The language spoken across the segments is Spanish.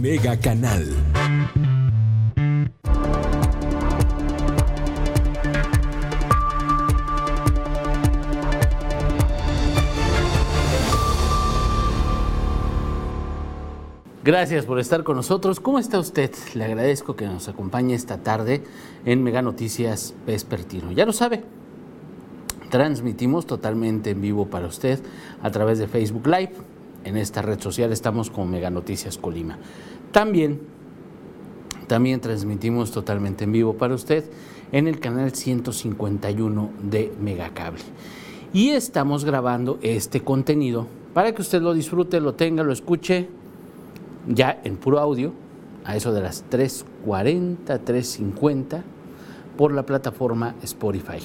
Mega Canal. Gracias por estar con nosotros. ¿Cómo está usted? Le agradezco que nos acompañe esta tarde en Mega Noticias Vespertino. Ya lo sabe, transmitimos totalmente en vivo para usted a través de Facebook Live. En esta red social estamos con Mega Noticias Colima. También, también transmitimos totalmente en vivo para usted en el canal 151 de Megacable. Y estamos grabando este contenido para que usted lo disfrute, lo tenga, lo escuche ya en puro audio, a eso de las 3.40, 3.50, por la plataforma Spotify.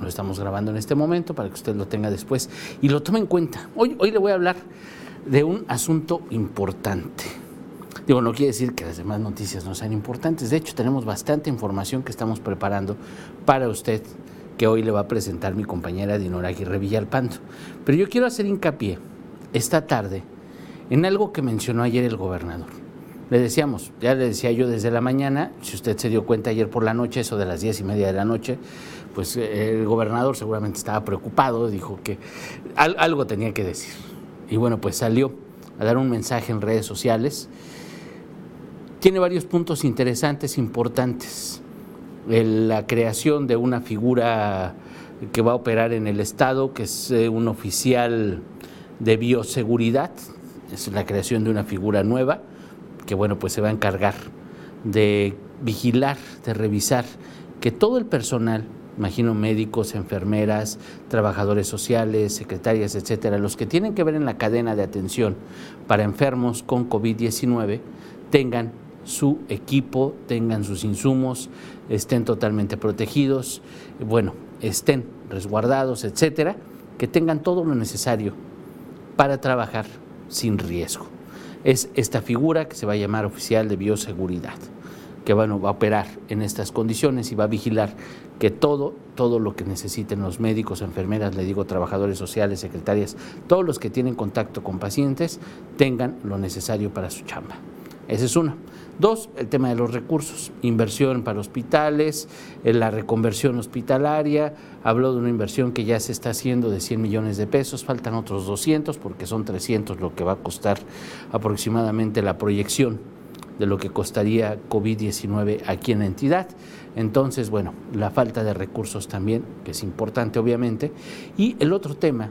Lo estamos grabando en este momento para que usted lo tenga después y lo tome en cuenta. Hoy, hoy le voy a hablar de un asunto importante. Digo, no quiere decir que las demás noticias no sean importantes. De hecho, tenemos bastante información que estamos preparando para usted, que hoy le va a presentar mi compañera Dinora Aguirre Villalpando. Pero yo quiero hacer hincapié esta tarde en algo que mencionó ayer el gobernador. Le decíamos, ya le decía yo desde la mañana, si usted se dio cuenta ayer por la noche, eso de las diez y media de la noche, pues eh, el gobernador seguramente estaba preocupado, dijo que algo tenía que decir. Y bueno, pues salió a dar un mensaje en redes sociales. Tiene varios puntos interesantes, importantes. la creación de una figura que va a operar en el Estado, que es eh, un oficial de bioseguridad, es la creación de una figura nueva que bueno, pues se va a encargar de vigilar, de revisar que todo el personal, imagino médicos, enfermeras, trabajadores sociales, secretarias, etcétera, los que tienen que ver en la cadena de atención para enfermos con COVID-19 tengan su equipo, tengan sus insumos, estén totalmente protegidos, bueno, estén resguardados, etcétera, que tengan todo lo necesario para trabajar sin riesgo. Es esta figura que se va a llamar oficial de bioseguridad, que bueno, va a operar en estas condiciones y va a vigilar que todo, todo lo que necesiten los médicos, enfermeras, le digo, trabajadores sociales, secretarias, todos los que tienen contacto con pacientes, tengan lo necesario para su chamba. Ese es uno. Dos, el tema de los recursos, inversión para hospitales, eh, la reconversión hospitalaria, habló de una inversión que ya se está haciendo de 100 millones de pesos, faltan otros 200 porque son 300 lo que va a costar aproximadamente la proyección de lo que costaría COVID-19 aquí en la entidad. Entonces, bueno, la falta de recursos también, que es importante obviamente. Y el otro tema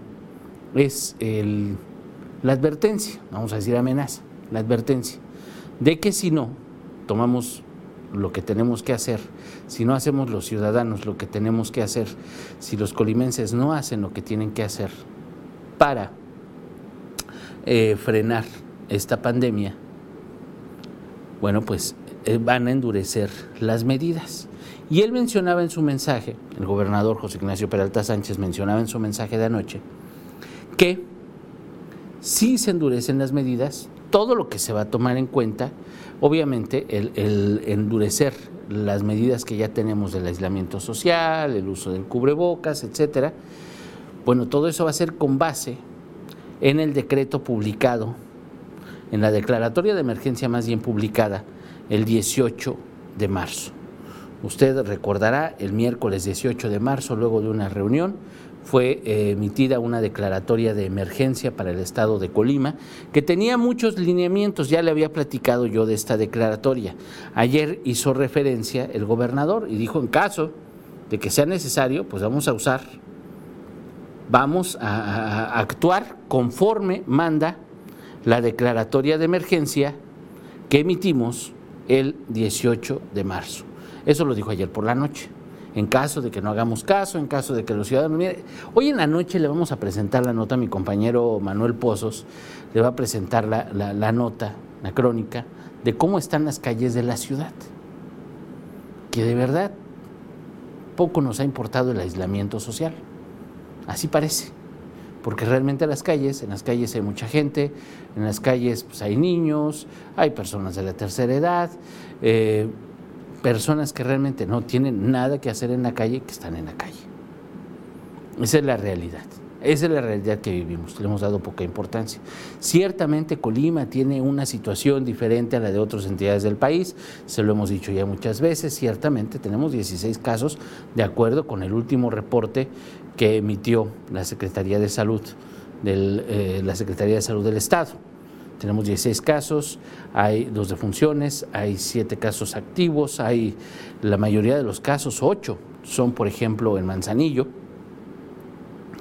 es la advertencia, vamos a decir amenaza, la advertencia de que si no tomamos lo que tenemos que hacer, si no hacemos los ciudadanos lo que tenemos que hacer, si los colimenses no hacen lo que tienen que hacer para eh, frenar esta pandemia, bueno, pues eh, van a endurecer las medidas. Y él mencionaba en su mensaje, el gobernador José Ignacio Peralta Sánchez mencionaba en su mensaje de anoche, que si se endurecen las medidas, todo lo que se va a tomar en cuenta, obviamente el, endurecer las medidas que ya tenemos del aislamiento social, el uso del cubrebocas, etcétera, bueno, todo eso va a ser con base en el decreto publicado, en la declaratoria de emergencia más bien publicada el 18 de marzo. Usted recordará, el miércoles 18 de marzo, luego de una reunión, fue eh, emitida una declaratoria de emergencia para el estado de Colima, que tenía muchos lineamientos, ya le había platicado yo de esta declaratoria. Ayer hizo referencia el gobernador y dijo, en caso de que sea necesario, pues vamos a usar, vamos a actuar conforme manda la declaratoria de emergencia que emitimos el 18 de marzo. Eso lo dijo ayer por la noche en caso de que no hagamos caso, en caso de que los ciudadanos... Mire, hoy en la noche le vamos a presentar la nota mi compañero Manuel Pozos, le va a presentar la, la nota, la crónica, de cómo están las calles de la ciudad. Que de verdad poco nos ha importado el aislamiento social. Así parece. Porque realmente las calles, en las calles hay mucha gente, en las calles pues, hay niños, hay personas de la tercera edad, eh, personas que realmente no tienen nada que hacer en la calle que están en la calle. Esa es la realidad. Esa es la realidad que vivimos, le hemos dado poca importancia. Ciertamente Colima tiene una situación diferente a la de otras entidades del país, se lo hemos dicho ya muchas veces, ciertamente tenemos 16 casos de acuerdo con el último reporte que emitió la Secretaría de Salud, del, eh, la Secretaría de Salud del Estado. Tenemos 16 casos, hay dos defunciones, hay siete casos activos, hay la mayoría de los casos, ocho, son por ejemplo en Manzanillo,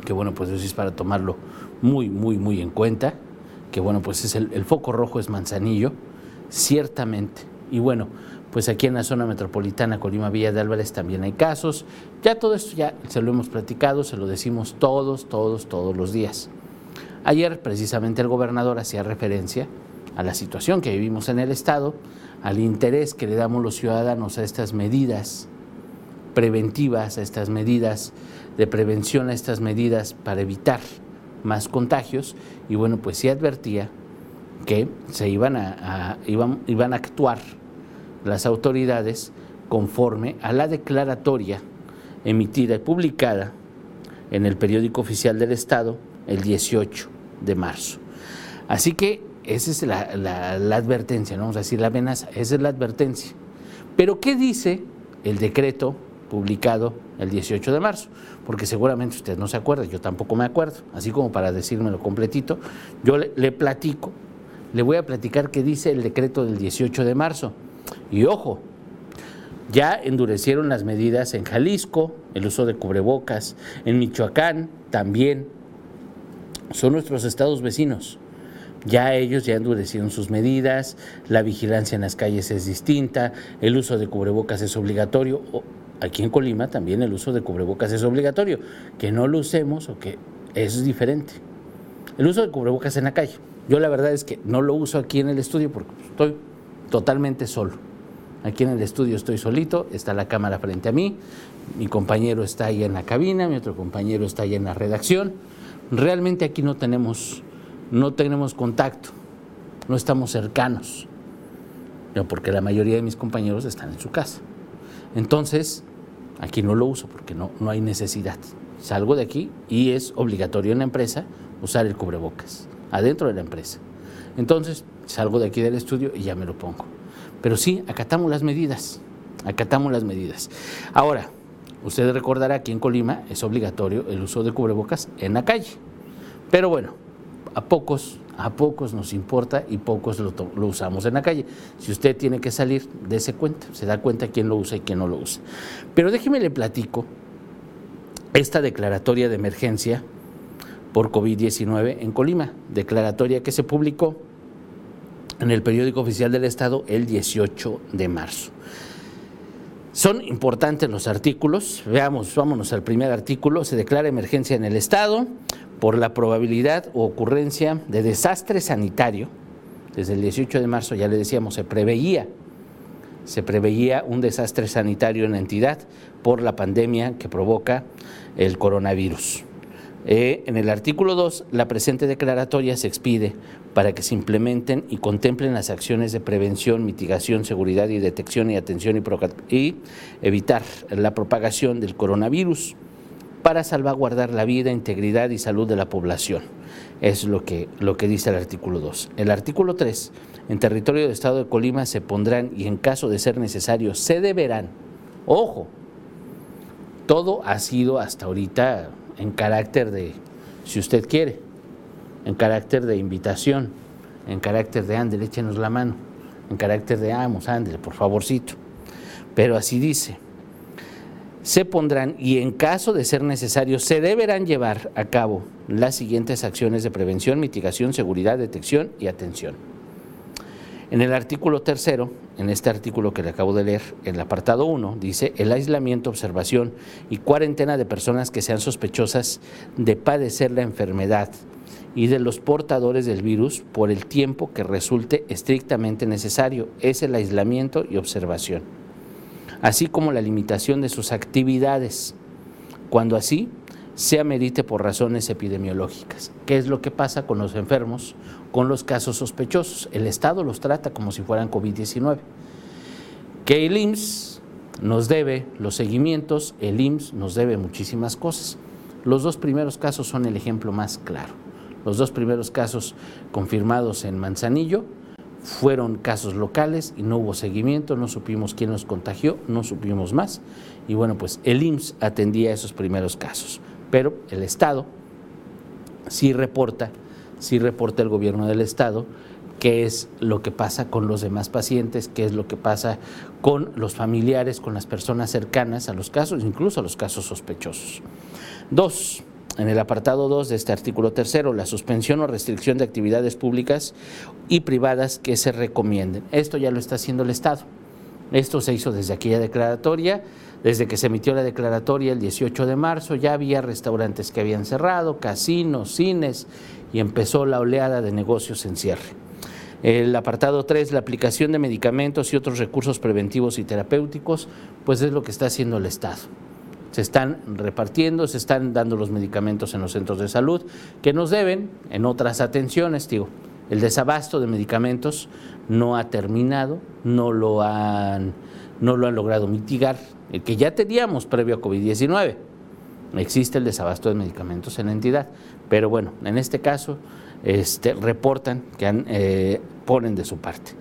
que bueno, pues eso es para tomarlo muy, muy, muy en cuenta, que bueno, pues es el, foco rojo es Manzanillo, ciertamente. Y bueno, pues aquí en la zona metropolitana Colima Villa de Álvarez también hay casos. Ya todo esto ya se lo hemos platicado, se lo decimos todos, todos, todos los días. Ayer precisamente el gobernador hacía referencia a la situación que vivimos en el Estado, al interés que le damos los ciudadanos a estas medidas preventivas, a estas medidas de prevención, a estas medidas para evitar más contagios. Y bueno, pues sí advertía que se iban a, iban, iban a actuar las autoridades conforme a la declaratoria emitida y publicada en el periódico oficial del Estado el 18 de marzo. Así que esa es la, advertencia, ¿no? vamos a decir la amenaza, esa es la advertencia. Pero ¿qué dice el decreto publicado el 18 de marzo, porque seguramente usted no se acuerda, yo tampoco me acuerdo, así como para decírmelo completito, yo le, platico, le voy a platicar qué dice el decreto del 18 de marzo. Y ojo, ya endurecieron las medidas en Jalisco, el uso de cubrebocas, en Michoacán también, son nuestros estados vecinos. Ya ellos ya endurecieron sus medidas, la vigilancia en las calles es distinta, el uso de cubrebocas es obligatorio. Aquí en Colima también el uso de cubrebocas es obligatorio. Que no lo usemos o que es diferente. El uso de cubrebocas en la calle. Yo la verdad es que no lo uso aquí en el estudio porque estoy totalmente solo. Aquí en el estudio estoy solito, está la cámara frente a mí, mi compañero está ahí en la cabina, mi otro compañero está ahí en la redacción. Realmente aquí no tenemos, no tenemos contacto, no estamos cercanos, porque la mayoría de mis compañeros están en su casa. Entonces, Aquí no lo uso porque no, no hay necesidad. Salgo de aquí y es obligatorio en la empresa usar el cubrebocas, adentro de la empresa. Entonces, salgo de aquí del estudio y ya me lo pongo. Pero sí, acatamos las medidas, acatamos las medidas. Ahora, usted recordará que en Colima es obligatorio el uso de cubrebocas en la calle. Pero bueno, a pocos a pocos nos importa y pocos lo, usamos en la calle. Si usted tiene que salir, dése cuenta, se da cuenta quién lo usa y quién no lo usa. Pero déjeme le platico esta declaratoria de emergencia por COVID-19 en Colima, declaratoria que se publicó en el periódico oficial del Estado el 18 de marzo. Son importantes los artículos. Veamos, vámonos al primer artículo. Se declara emergencia en el Estado por la probabilidad o ocurrencia de desastre sanitario, desde el 18 de marzo ya le decíamos, se preveía, se preveía un desastre sanitario en la entidad por la pandemia que provoca el coronavirus. Eh, en el artículo 2, la presente declaratoria se expide para que se implementen y contemplen las acciones de prevención, mitigación, seguridad y detección y atención y, evitar la propagación del coronavirus para salvaguardar la vida, integridad y salud de la población. Es lo que, lo que dice el artículo 2. El artículo 3, en territorio del Estado de Colima se pondrán y en caso de ser necesario se deberán, ojo, todo ha sido hasta ahorita en carácter de, si usted quiere, en carácter de invitación, en carácter de ándele, échenos la mano, en carácter de vamos, ándele, por favorcito. Pero así dice, se pondrán y en caso de ser necesario se deberán llevar a cabo las siguientes acciones de prevención, mitigación, seguridad, detección y atención. En el artículo tercero, en este artículo que le acabo de leer, en el apartado 1, dice el aislamiento, observación y cuarentena de personas que sean sospechosas de padecer la enfermedad y de los portadores del virus por el tiempo que resulte estrictamente necesario. Es el aislamiento y observación así como la limitación de sus actividades, cuando así se amerite por razones epidemiológicas. ¿Qué es lo que pasa con los enfermos, con los casos sospechosos? El Estado los trata como si fueran COVID-19. Que el IMSS nos debe los seguimientos, el IMSS nos debe muchísimas cosas. Los dos primeros casos son el ejemplo más claro. Los dos primeros casos confirmados en Manzanillo fueron casos locales y no hubo seguimiento, no supimos quién los contagió, no supimos más. Y bueno, pues el IMSS atendía esos primeros casos, pero el Estado sí reporta, sí reporta el gobierno del Estado qué es lo que pasa con los demás pacientes, qué es lo que pasa con los familiares, con las personas cercanas a los casos, incluso a los casos sospechosos. Dos, en el apartado 2 de este artículo tercero, la suspensión o restricción de actividades públicas y privadas que se recomienden. Esto ya lo está haciendo el Estado. Esto se hizo desde aquella declaratoria, desde que se emitió la declaratoria el 18 de marzo, ya había restaurantes que habían cerrado, casinos, cines, y empezó la oleada de negocios en cierre. El apartado 3, la aplicación de medicamentos y otros recursos preventivos y terapéuticos, pues es lo que está haciendo el Estado. Se están repartiendo, se están dando los medicamentos en los centros de salud que nos deben en otras atenciones, digo. El desabasto de medicamentos no ha terminado, no lo han, no lo han logrado mitigar, el que ya teníamos previo a COVID-19. Existe el desabasto de medicamentos en la entidad, pero bueno, en este caso este, reportan que eh, ponen de su parte.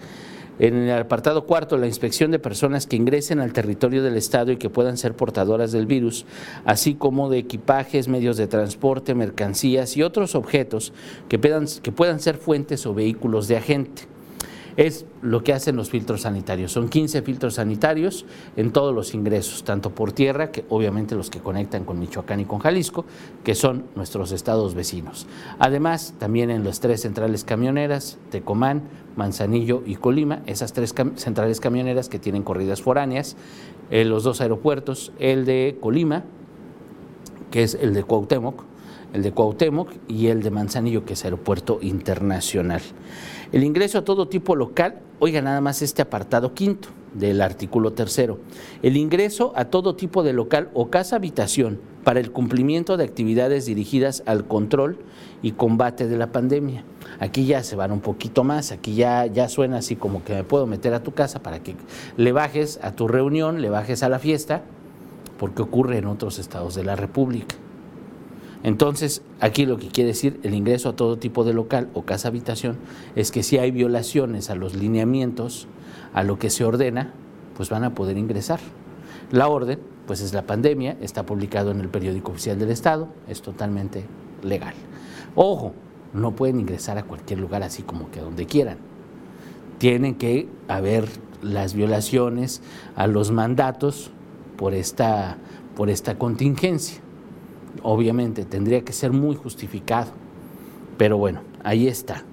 En el apartado cuarto, la inspección de personas que ingresen al territorio del Estado y que puedan ser portadoras del virus, así como de equipajes, medios de transporte, mercancías y otros objetos que que puedan ser fuentes o vehículos de agente es lo que hacen los filtros sanitarios. Son 15 filtros sanitarios en todos los ingresos, tanto por tierra, que obviamente los que conectan con Michoacán y con Jalisco, que son nuestros estados vecinos. Además, también en las tres centrales camioneras, Tecomán, Manzanillo y Colima, esas tres centrales camioneras que tienen corridas foráneas, eh, los dos aeropuertos, el de Colima, que es el de Cuauhtémoc, el de Cuauhtémoc y el de Manzanillo, que es aeropuerto internacional. El ingreso a todo tipo local, oiga nada más este apartado quinto del artículo tercero. El ingreso a todo tipo de local o casa habitación para el cumplimiento de actividades dirigidas al control y combate de la pandemia. Aquí ya se van un poquito más, aquí ya, ya suena así como que me puedo meter a tu casa para que le bajes a tu reunión, le bajes a la fiesta, porque ocurre en otros estados de la República. Entonces, aquí lo que quiere decir el ingreso a todo tipo de local o casa habitación es que si hay violaciones a los lineamientos, a lo que se ordena, pues van a poder ingresar. La orden, pues es la pandemia, está publicado en el periódico oficial del Estado, es totalmente legal. Ojo, no pueden ingresar a cualquier lugar así como que donde quieran. Tienen que haber las violaciones a los mandatos por esta, por esta contingencia obviamente, tendría que ser muy justificado. Pero bueno, ahí está.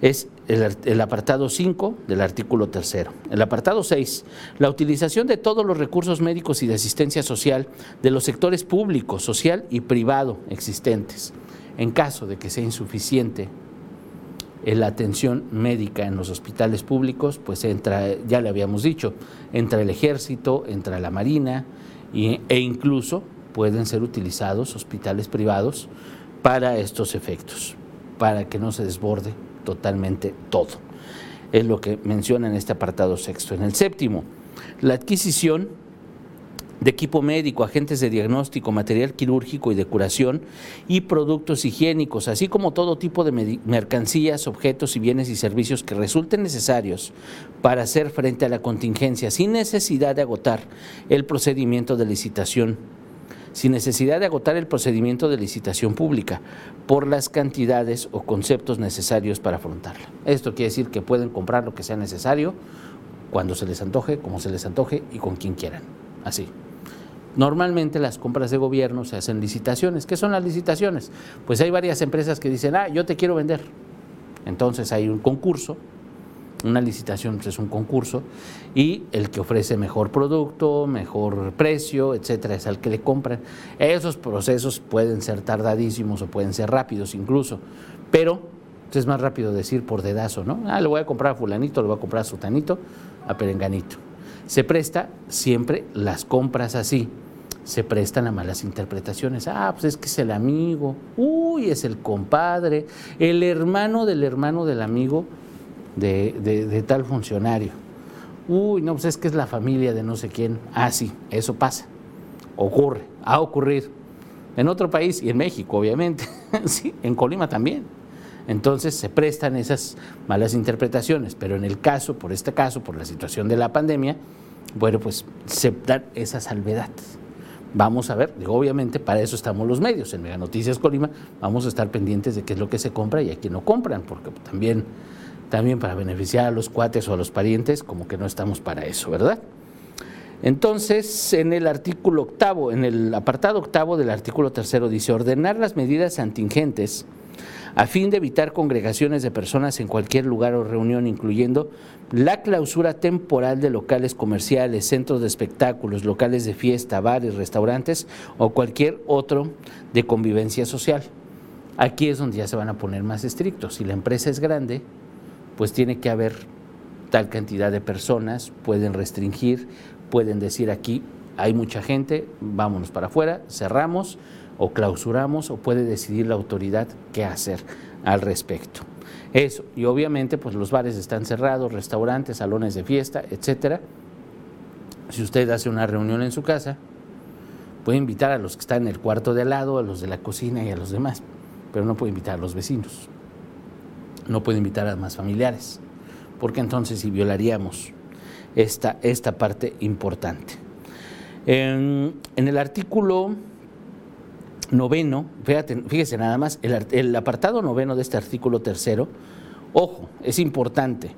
Es el, apartado 5 del artículo 3. El apartado 6, la utilización de todos los recursos médicos y de asistencia social de los sectores público, social y privado existentes. En caso de que sea insuficiente la atención médica en los hospitales públicos, pues entra, ya le habíamos dicho, entra el ejército, entra la marina e incluso pueden ser utilizados hospitales privados para estos efectos, para que no se desborde totalmente todo. Es lo que menciona en este apartado sexto. En el séptimo, la adquisición de equipo médico, agentes de diagnóstico, material quirúrgico y de curación y productos higiénicos, así como todo tipo de mercancías, objetos y bienes y servicios que resulten necesarios para hacer frente a la contingencia sin necesidad de agotar el procedimiento de licitación sin necesidad de agotar el procedimiento de licitación pública por las cantidades o conceptos necesarios para afrontarla. Esto quiere decir que pueden comprar lo que sea necesario cuando se les antoje, como se les antoje y con quien quieran. Así. Normalmente las compras de gobierno se hacen licitaciones. ¿Qué son las licitaciones? Pues hay varias empresas que dicen, ah, yo te quiero vender. Entonces hay un concurso una licitación pues, es un concurso y el que ofrece mejor producto, mejor precio, etcétera, es al que le compran. Esos procesos pueden ser tardadísimos o pueden ser rápidos incluso, pero pues, es más rápido decir por dedazo, ¿no? Ah, le voy a comprar a fulanito, le voy a comprar a sutanito, a perenganito. Se presta siempre las compras así se prestan a malas interpretaciones. Ah, pues es que es el amigo, uy, es el compadre, el hermano del hermano del amigo de, tal funcionario. Uy, no, pues es que es la familia de no sé quién. Ah, sí, eso pasa. Ocurre, ha ocurrido. en otro país y en México, obviamente, sí, en Colima también. Entonces se prestan esas malas interpretaciones, pero en el caso, por este caso, por la situación de la pandemia, bueno, pues se dan esa salvedad. Vamos a ver, digo, obviamente para eso estamos los medios. En Mega Noticias Colima vamos a estar pendientes de qué es lo que se compra y a quién no compran, porque también, también para beneficiar a los cuates o a los parientes, como que no estamos para eso, ¿verdad? Entonces, en el artículo octavo, en el apartado octavo del artículo tercero dice ordenar las medidas antingentes a fin de evitar congregaciones de personas en cualquier lugar o reunión, incluyendo la clausura temporal de locales comerciales, centros de espectáculos, locales de fiesta, bares, restaurantes o cualquier otro de convivencia social. Aquí es donde ya se van a poner más estrictos. Si la empresa es grande, pues tiene que haber tal cantidad de personas, pueden restringir, pueden decir aquí hay mucha gente, vámonos para afuera, cerramos o clausuramos o puede decidir la autoridad qué hacer al respecto. Eso, y obviamente pues los bares están cerrados, restaurantes, salones de fiesta, etcétera. Si usted hace una reunión en su casa, puede invitar a los que están en el cuarto de al lado, a los de la cocina y a los demás, pero no puede invitar a los vecinos. No puede invitar a más familiares, porque entonces si violaríamos esta, esta parte importante. En, el artículo noveno, fíjese nada más, el, el, apartado noveno de este artículo tercero, ojo, es importante.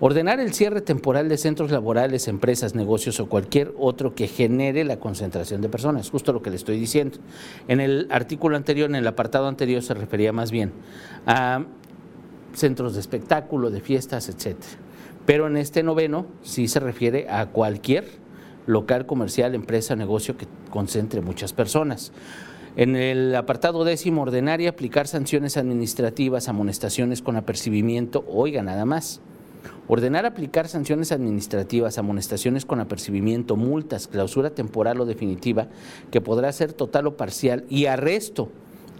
Ordenar el cierre temporal de centros laborales, empresas, negocios o cualquier otro que genere la concentración de personas, justo lo que le estoy diciendo. En el artículo anterior, en el apartado anterior, se refería más bien a centros de espectáculo, de fiestas, etcétera. Pero en este noveno sí se refiere a cualquier local comercial, empresa, negocio que concentre muchas personas. En el apartado décimo, ordenar y aplicar sanciones administrativas, amonestaciones con apercibimiento, oiga, nada más. Ordenar aplicar sanciones administrativas, amonestaciones con apercibimiento, multas, clausura temporal o definitiva, que podrá ser total o parcial, y arresto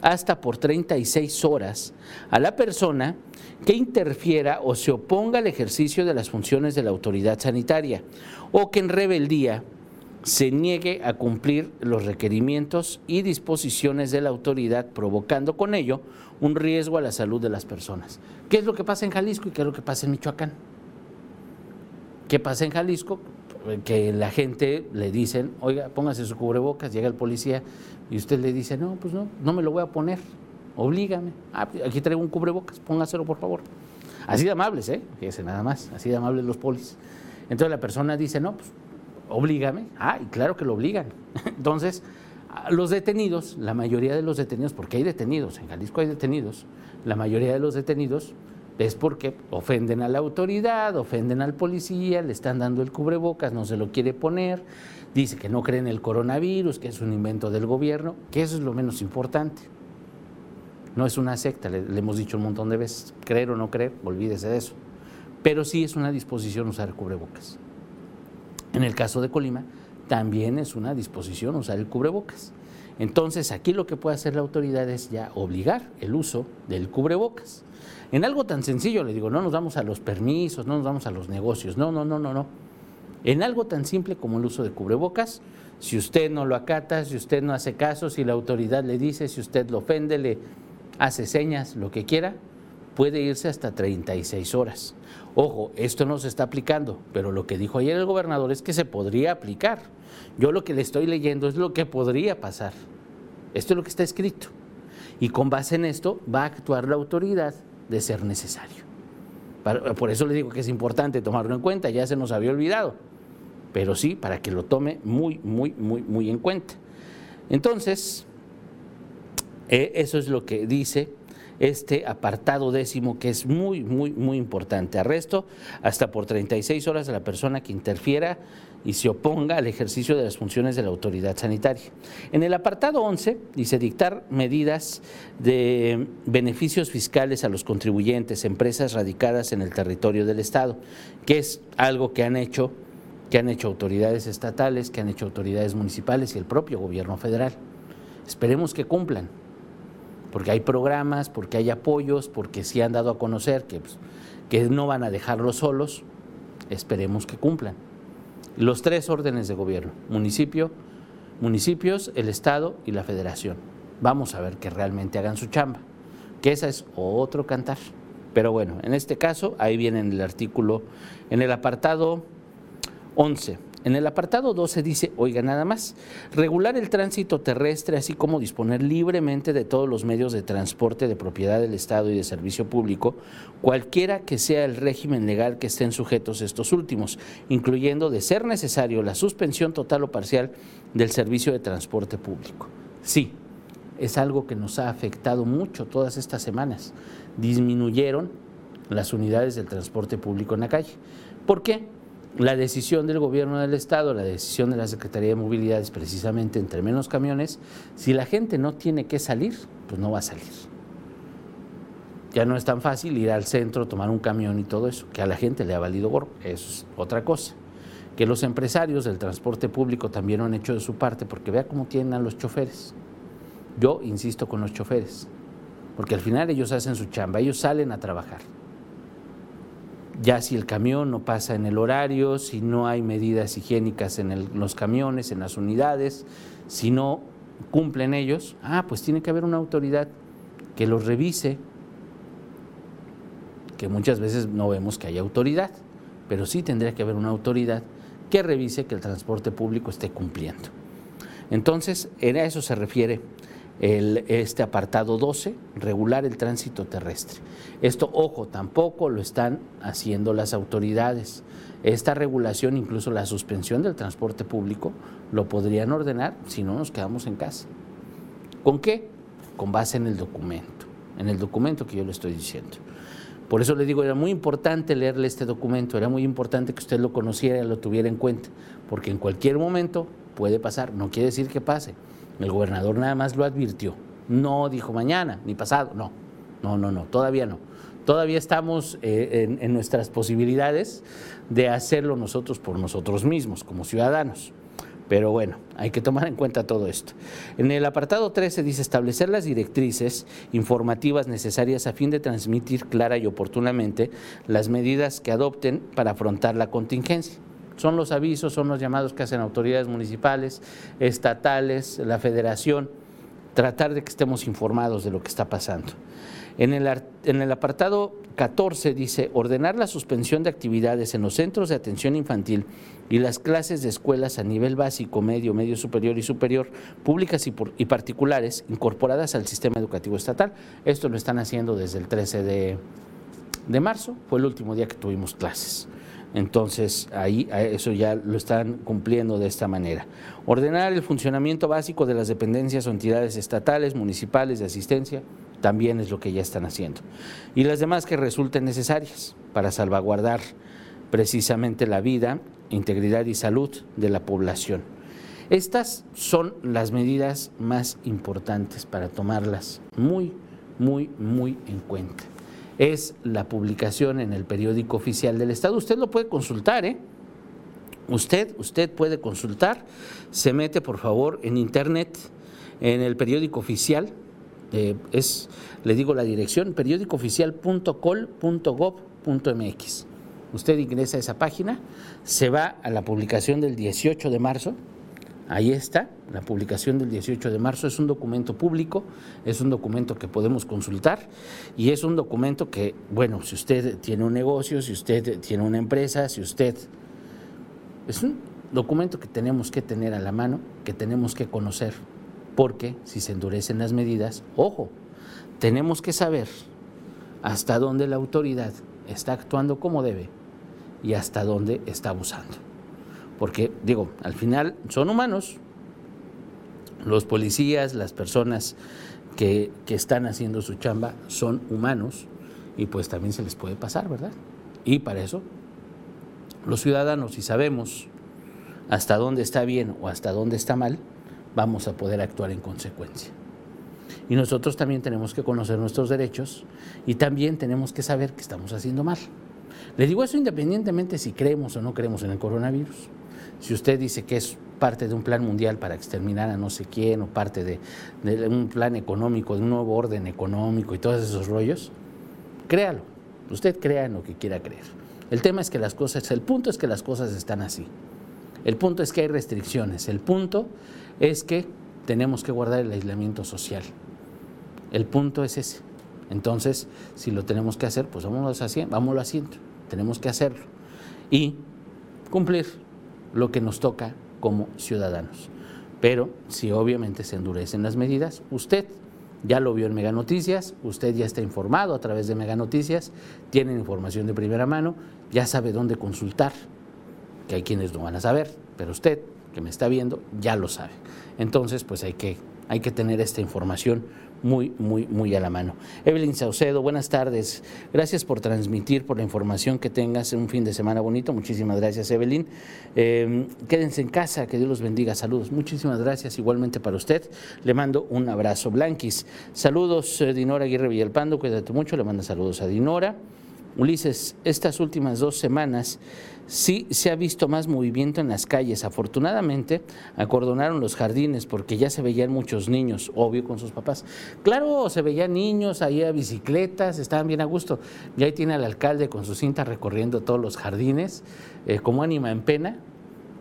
hasta por 36 horas a la persona que interfiera o se oponga al ejercicio de las funciones de la autoridad sanitaria o que en rebeldía se niegue a cumplir los requerimientos y disposiciones de la autoridad, provocando con ello un riesgo a la salud de las personas. ¿Qué es lo que pasa en Jalisco y qué es lo que pasa en Michoacán? ¿Qué pasa en Jalisco? Que la gente le dicen, oiga, póngase su cubrebocas, llega el policía y usted le dice, no, pues no, no me lo voy a poner, oblígame. Ah, aquí traigo un cubrebocas, póngaselo por favor. Así de amables, ¿eh? Fíjese nada más, así de amables los polis. Entonces la persona dice, no, pues oblígame. Ah, y claro que lo obligan. Entonces, los detenidos, la mayoría de los detenidos, porque hay detenidos, en Jalisco hay detenidos, la mayoría de los detenidos es porque ofenden a la autoridad, ofenden al policía, le están dando el cubrebocas, no se lo quiere poner, dice que no cree en el coronavirus, que es un invento del gobierno, que eso es lo menos importante. No es una secta, le, hemos dicho un montón de veces, creer o no creer, olvídese de eso. Pero sí es una disposición usar el cubrebocas. En el caso de Colima, también es una disposición usar el cubrebocas. Entonces, aquí lo que puede hacer la autoridad es ya obligar el uso del cubrebocas. En algo tan sencillo, le digo, no nos vamos a los permisos, no nos vamos a los negocios, no, no, no, no, no. En algo tan simple como el uso de cubrebocas, si usted no lo acata, si usted no hace caso, si la autoridad le dice, si usted lo ofende, le hace señas, lo que quiera, puede irse hasta 36 horas. Ojo, esto no se está aplicando, pero lo que dijo ayer el gobernador es que se podría aplicar. Yo lo que le estoy leyendo es lo que podría pasar. Esto es lo que está escrito. Y con base en esto va a actuar la autoridad de ser necesario. Por eso le digo que es importante tomarlo en cuenta, ya se nos había olvidado, pero sí para que lo tome muy, muy, muy, muy en cuenta. Entonces, eh, eso es lo que dice este apartado décimo que es muy, muy, muy importante. Arresto hasta por 36 horas a la persona que interfiera y se oponga al ejercicio de las funciones de la autoridad sanitaria. En el apartado 11 dice dictar medidas de beneficios fiscales a los contribuyentes, empresas radicadas en el territorio del Estado, que es algo que han hecho que han hecho autoridades estatales, que han hecho autoridades municipales y el propio gobierno federal. Esperemos que cumplan porque hay programas, porque hay apoyos, porque sí han dado a conocer que, pues, que no van a dejarlos solos, esperemos que cumplan. Los tres órdenes de gobierno, municipio, municipios, el Estado y la Federación. Vamos a ver que realmente hagan su chamba, que esa es otro cantar. Pero bueno, en este caso, ahí viene en el artículo, en el apartado 11. En el apartado 12 dice, oiga nada más, regular el tránsito terrestre, así como disponer libremente de todos los medios de transporte de propiedad del Estado y de servicio público, cualquiera que sea el régimen legal que estén sujetos estos últimos, incluyendo, de ser necesario, la suspensión total o parcial del servicio de transporte público. Sí, es algo que nos ha afectado mucho todas estas semanas. Disminuyeron las unidades del transporte público en la calle. ¿Por qué? La decisión del gobierno del Estado, la decisión de la Secretaría de Movilidad es precisamente entre menos camiones. Si la gente no tiene que salir, pues no va a salir. Ya no es tan fácil ir al centro, tomar un camión y todo eso, que a la gente le ha valido gorro. Eso es otra cosa. Que los empresarios del transporte público también han hecho de su parte, porque vea cómo tienen a los choferes. Yo insisto con los choferes, porque al final ellos hacen su chamba, ellos salen a trabajar ya si el camión no pasa en el horario, si no hay medidas higiénicas en los camiones, en las unidades, si no cumplen ellos, ah, pues tiene que haber una autoridad que los revise, que muchas veces no vemos que haya autoridad, pero sí tendría que haber una autoridad que revise que el transporte público esté cumpliendo. Entonces, a eso se refiere este apartado 12, regular el tránsito terrestre. Esto, ojo, tampoco lo están haciendo las autoridades. Esta regulación, incluso la suspensión del transporte público, lo podrían ordenar si no nos quedamos en casa. ¿Con qué? Con base en el documento, en el documento que yo le estoy diciendo. Por eso le digo, era muy importante leerle este documento, era muy importante que usted lo conociera y lo tuviera en cuenta, porque en cualquier momento puede pasar, no quiere decir que pase, el gobernador nada más lo advirtió. No dijo mañana ni pasado, no, no, no, no, todavía no. Todavía estamos eh, en, nuestras posibilidades de hacerlo nosotros por nosotros mismos, como ciudadanos. Pero bueno, hay que tomar en cuenta todo esto. En el apartado 13 dice establecer las directrices informativas necesarias a fin de transmitir clara y oportunamente las medidas que adopten para afrontar la contingencia. Son los avisos, son los llamados que hacen autoridades municipales, estatales, la federación, tratar de que estemos informados de lo que está pasando. En el, apartado 14 dice, ordenar la suspensión de actividades en los centros de atención infantil y las clases de escuelas a nivel básico, medio, medio superior y superior, públicas y, y particulares, incorporadas al sistema educativo estatal. Esto lo están haciendo desde el 13 de, de marzo, fue el último día que tuvimos clases. Entonces, ahí eso ya lo están cumpliendo de esta manera. Ordenar el funcionamiento básico de las dependencias o entidades estatales, municipales de asistencia, también es lo que ya están haciendo. Y las demás que resulten necesarias para salvaguardar precisamente la vida, integridad y salud de la población. Estas son las medidas más importantes para tomarlas muy, muy, muy en cuenta es la publicación en el periódico oficial del Estado. Usted lo puede consultar, ¿eh? Usted, usted puede consultar, se mete por favor en internet, en el periódico oficial, eh, es, le digo la dirección, periódicooficial.col.gov.mx. Usted ingresa a esa página, se va a la publicación del 18 de marzo, Ahí está, la publicación del 18 de marzo. Es un documento público, es un documento que podemos consultar y es un documento que, bueno, si usted tiene un negocio, si usted tiene una empresa, si usted... Es un documento que tenemos que tener a la mano, que tenemos que conocer, porque si se endurecen las medidas, ojo, tenemos que saber hasta dónde la autoridad está actuando como debe y hasta dónde está abusando porque digo, al final son humanos, los policías, las personas que, están haciendo su chamba son humanos y pues también se les puede pasar, ¿verdad? Y para eso, los ciudadanos, si sabemos hasta dónde está bien o hasta dónde está mal, vamos a poder actuar en consecuencia. Y nosotros también tenemos que conocer nuestros derechos y también tenemos que saber que estamos haciendo mal. Le digo eso independientemente si creemos o no creemos en el coronavirus. Si usted dice que es parte de un plan mundial para exterminar a no sé quién o parte de, un plan económico, de un nuevo orden económico y todos esos rollos, créalo. Usted crea en lo que quiera creer. El tema es que las cosas, el punto es que las cosas están así. El punto es que hay restricciones. El punto es que tenemos que guardar el aislamiento social. El punto es ese. Entonces, si lo tenemos que hacer, pues vámonos haciendo, vámonos haciendo. Tenemos que hacerlo. Y cumplir lo que nos toca como ciudadanos. Pero si obviamente se endurecen las medidas, usted ya lo vio en Mega Noticias, usted ya está informado a través de Mega Noticias, tiene información de primera mano, ya sabe dónde consultar, que hay quienes no van a saber, pero usted que me está viendo ya lo sabe. Entonces, pues hay que, hay que tener esta información muy, muy, muy a la mano. Evelyn Saucedo, buenas tardes. Gracias por transmitir, por la información que tengas en un fin de semana bonito. Muchísimas gracias, Evelyn. Em, quédense en casa, que Dios los bendiga. Saludos. Muchísimas gracias igualmente para usted. Le mando un abrazo. Blanquis, saludos, eh, Dinora Aguirre Villalpando. Cuídate mucho. Le manda saludos a Dinora. Ulises, estas últimas dos semanas sí se ha visto más movimiento en las calles. Afortunadamente, acordonaron los jardines porque ya se veían muchos niños, obvio, con sus papás. Claro, se veían niños, ahí a bicicletas, estaban bien a gusto. Y ahí tiene al alcalde con su cinta recorriendo todos los jardines, eh, como ánima en pena,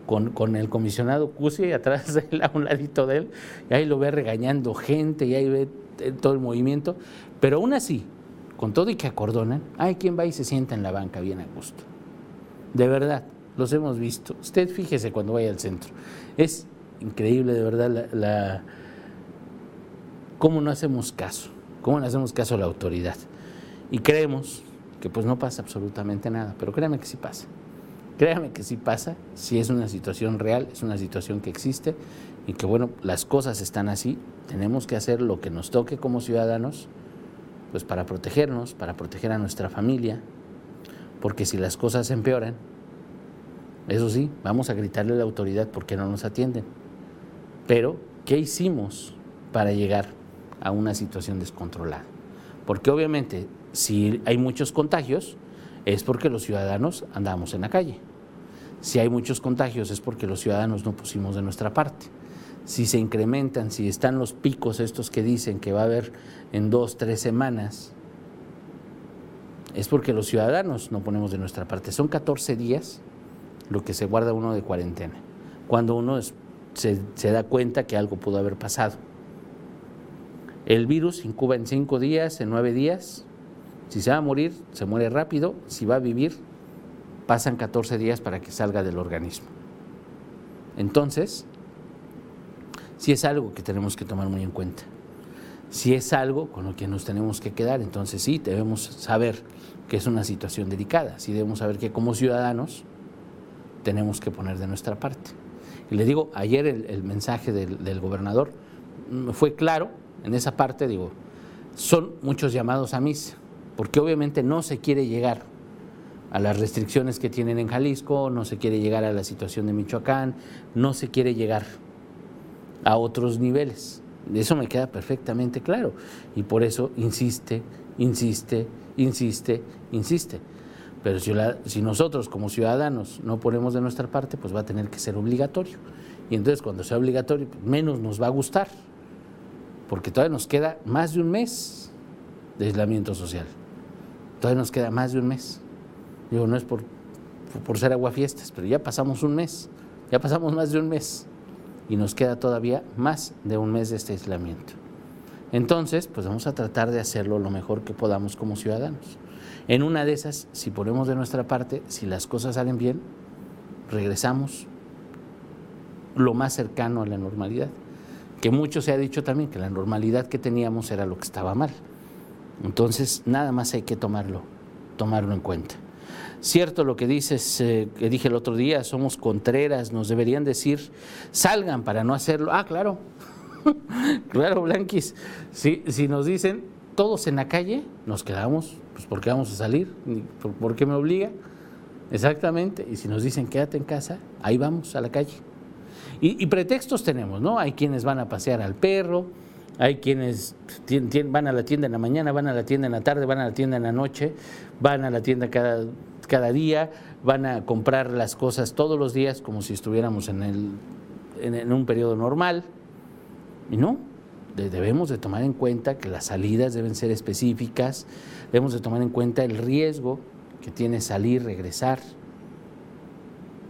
con, con, el comisionado Cusi atrás de él, a un ladito de él, y ahí lo ve regañando gente, y ahí ve eh, todo el movimiento. Pero aún así, con todo y que acordonan, hay quien va y se sienta en la banca bien a gusto. De verdad, los hemos visto. Usted fíjese cuando vaya al centro. Es increíble, de verdad, la, cómo no hacemos caso, cómo no hacemos caso a la autoridad. Y creemos que pues no pasa absolutamente nada, pero créame que sí pasa. Créame que sí pasa, si es una situación real, es una situación que existe y que bueno, las cosas están así, tenemos que hacer lo que nos toque como ciudadanos, pues para protegernos, para proteger a nuestra familia, porque si las cosas empeoran, eso sí, vamos a gritarle a la autoridad porque no nos atienden. Pero, ¿qué hicimos para llegar a una situación descontrolada? Porque obviamente, si hay muchos contagios, es porque los ciudadanos andamos en la calle. Si hay muchos contagios, es porque los ciudadanos no pusimos de nuestra parte. Si se incrementan, si están los picos estos que dicen que va a haber en dos, tres semanas, es porque los ciudadanos no ponemos de nuestra parte. Son 14 días lo que se guarda uno de cuarentena, cuando uno se, da cuenta que algo pudo haber pasado. El virus incuba en 5 días, en 9 días. Si se va a morir, se muere rápido. Si va a vivir, pasan 14 días para que salga del organismo. Entonces, sí es algo que tenemos que tomar muy en cuenta. Si es algo con lo que nos tenemos que quedar, entonces sí, debemos saber que es una situación delicada, sí debemos saber que como ciudadanos tenemos que poner de nuestra parte. Y le digo, ayer el, mensaje del, gobernador fue claro en esa parte, digo, son muchos llamados a misa, porque obviamente no se quiere llegar a las restricciones que tienen en Jalisco, no se quiere llegar a la situación de Michoacán, no se quiere llegar a otros niveles. Eso me queda perfectamente claro. Y por eso insiste, insiste, insiste, insiste. Pero si, si, nosotros como ciudadanos no ponemos de nuestra parte, pues va a tener que ser obligatorio. Y entonces cuando sea obligatorio, pues menos nos va a gustar. Porque todavía nos queda más de un mes de aislamiento social. Todavía nos queda más de un mes. Digo, no es por, por ser aguafiestas, pero ya pasamos un mes. Ya pasamos más de un mes y nos queda todavía más de un mes de este aislamiento. Entonces, pues vamos a tratar de hacerlo lo mejor que podamos como ciudadanos. En una de esas, si ponemos de nuestra parte, si las cosas salen bien, regresamos lo más cercano a la normalidad. Que mucho se ha dicho también que la normalidad que teníamos era lo que estaba mal. Entonces, nada más hay que tomarlo, tomarlo en cuenta. Cierto lo que dices, eh, que dije el otro día, somos contreras, nos deberían decir, salgan para no hacerlo. Ah, claro, claro, Blanquis, si, si nos dicen todos en la calle, nos quedamos, pues ¿por qué vamos a salir? ¿Por, qué me obliga? Exactamente, y si nos dicen quédate en casa, ahí vamos a la calle. Y, y pretextos tenemos, ¿no? Hay quienes van a pasear al perro, hay quienes van a la tienda en la mañana, van a la tienda en la tarde, van a la tienda en la noche, van a la tienda cada cada día, van a comprar las cosas todos los días como si estuviéramos en, el, en, un periodo normal. Y no, debemos de tomar en cuenta que las salidas deben ser específicas, debemos de tomar en cuenta el riesgo que tiene salir, regresar.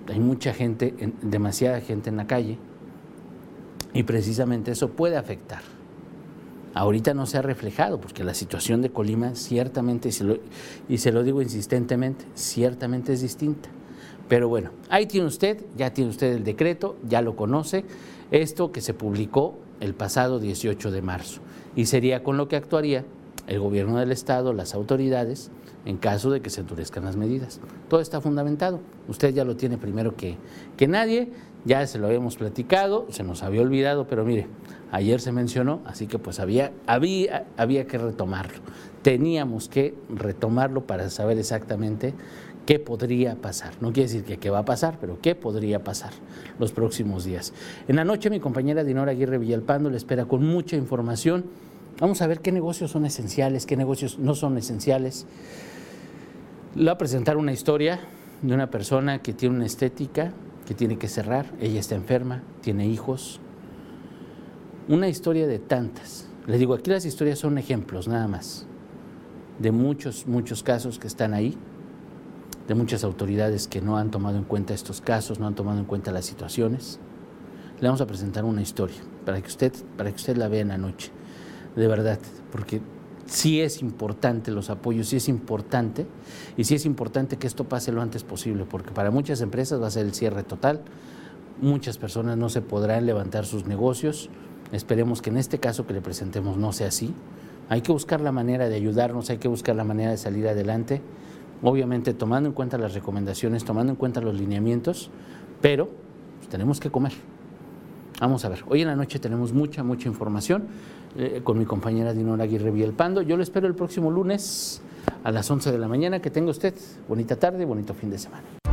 Hay mucha gente, demasiada gente en la calle. Y precisamente eso puede afectar. Ahorita no se ha reflejado, porque la situación de Colima ciertamente, y se lo, y se lo digo insistentemente, ciertamente es distinta. Pero bueno, ahí tiene usted, ya tiene usted el decreto, ya lo conoce, esto que se publicó el pasado 18 de marzo. Y sería con lo que actuaría el gobierno del Estado, las autoridades, en caso de que se endurezcan las medidas. Todo está fundamentado. Usted ya lo tiene primero que, que nadie, ya se lo habíamos platicado, se nos había olvidado, pero mire, ayer se mencionó, así que pues había, había, había que retomarlo. Teníamos que retomarlo para saber exactamente qué podría pasar. No quiere decir que qué va a pasar, pero qué podría pasar los próximos días. En la noche mi compañera Dinora Aguirre Villalpando le espera con mucha información. Vamos a ver qué negocios son esenciales, qué negocios no son esenciales. Le va a presentar una historia de una persona que tiene una estética que tiene que cerrar. Ella está enferma, tiene hijos. Una historia de tantas. Les digo, aquí las historias son ejemplos nada más de muchos, muchos casos que están ahí, de muchas autoridades que no han tomado en cuenta estos casos, no han tomado en cuenta las situaciones. Le vamos a presentar una historia para que usted, para que usted la vea en la noche, de verdad, porque sí es importante los apoyos, sí es importante, y sí es importante que esto pase lo antes posible, porque para muchas empresas va a ser el cierre total, muchas personas no se podrán levantar sus negocios, esperemos que en este caso que le presentemos no sea así, hay que buscar la manera de ayudarnos, hay que buscar la manera de salir adelante, obviamente tomando en cuenta las recomendaciones, tomando en cuenta los lineamientos, pero pues, tenemos que comer. Vamos a ver, hoy en la noche tenemos mucha, mucha información. Eh, con mi compañera Dinora Aguirre Villalpando. Yo lo espero el próximo lunes a las 11 de la mañana. Que tenga usted bonita tarde, bonito fin de semana.